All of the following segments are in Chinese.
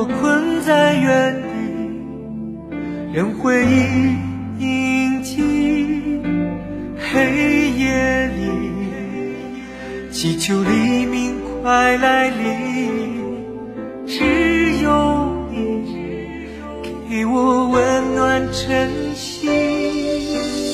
我困在原地任回忆铭记黑夜里祈求黎明快来临只有你给我温暖晨曦。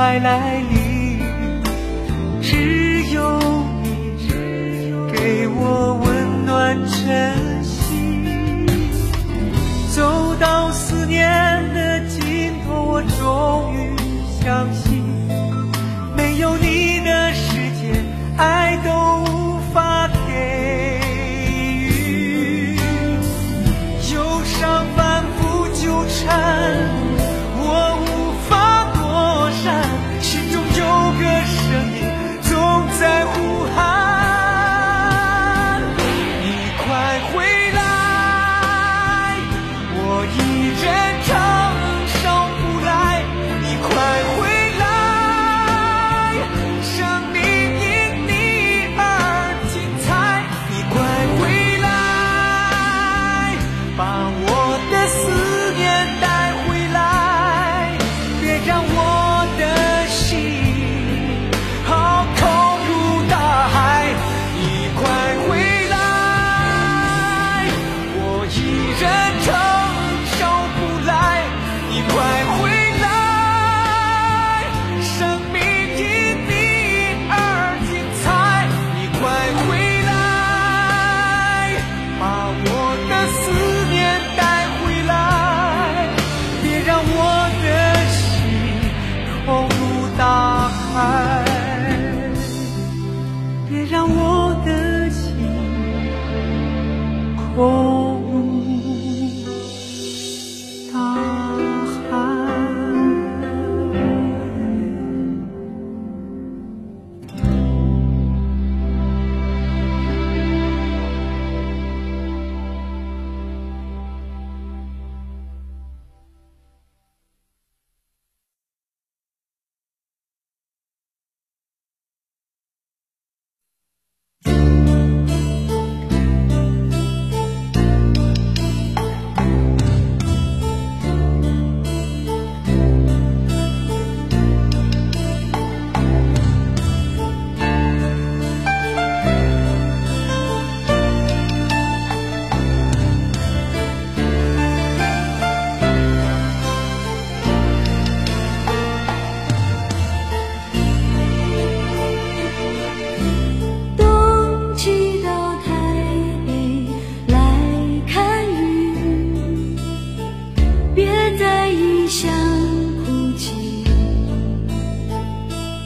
快来临，只有你给我温暖真心。走到思念的尽头，我终于相信，没有你的世界，爱都无法给予。忧伤反复纠缠。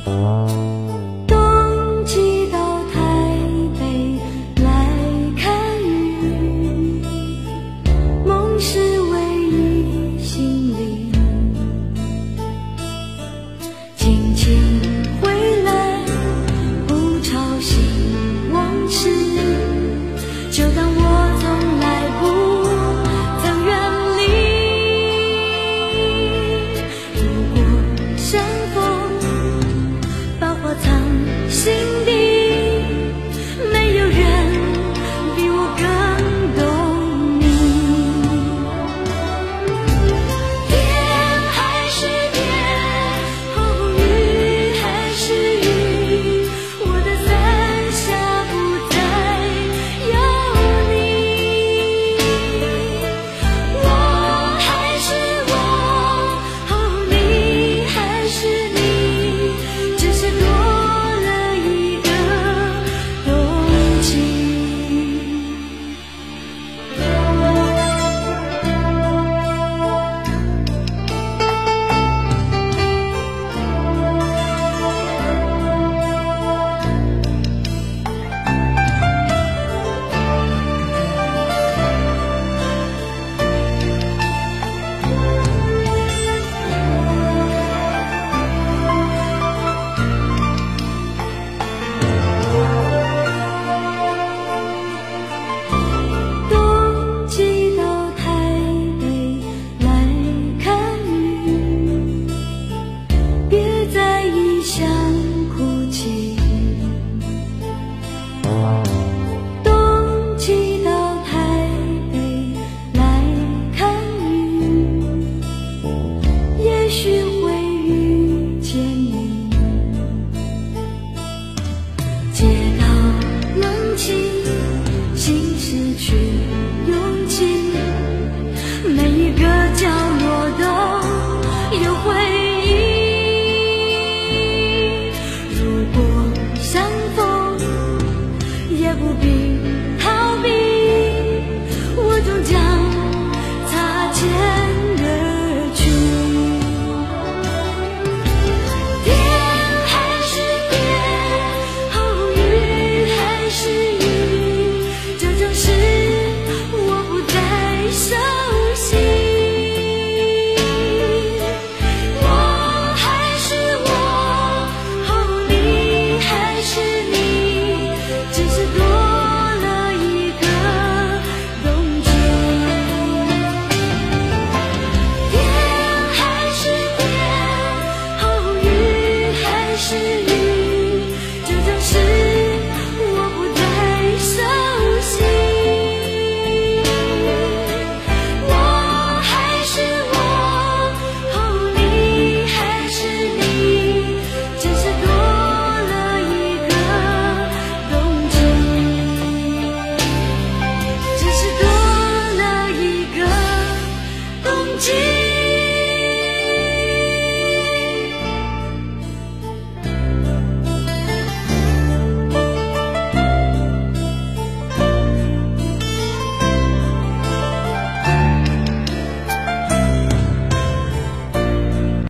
아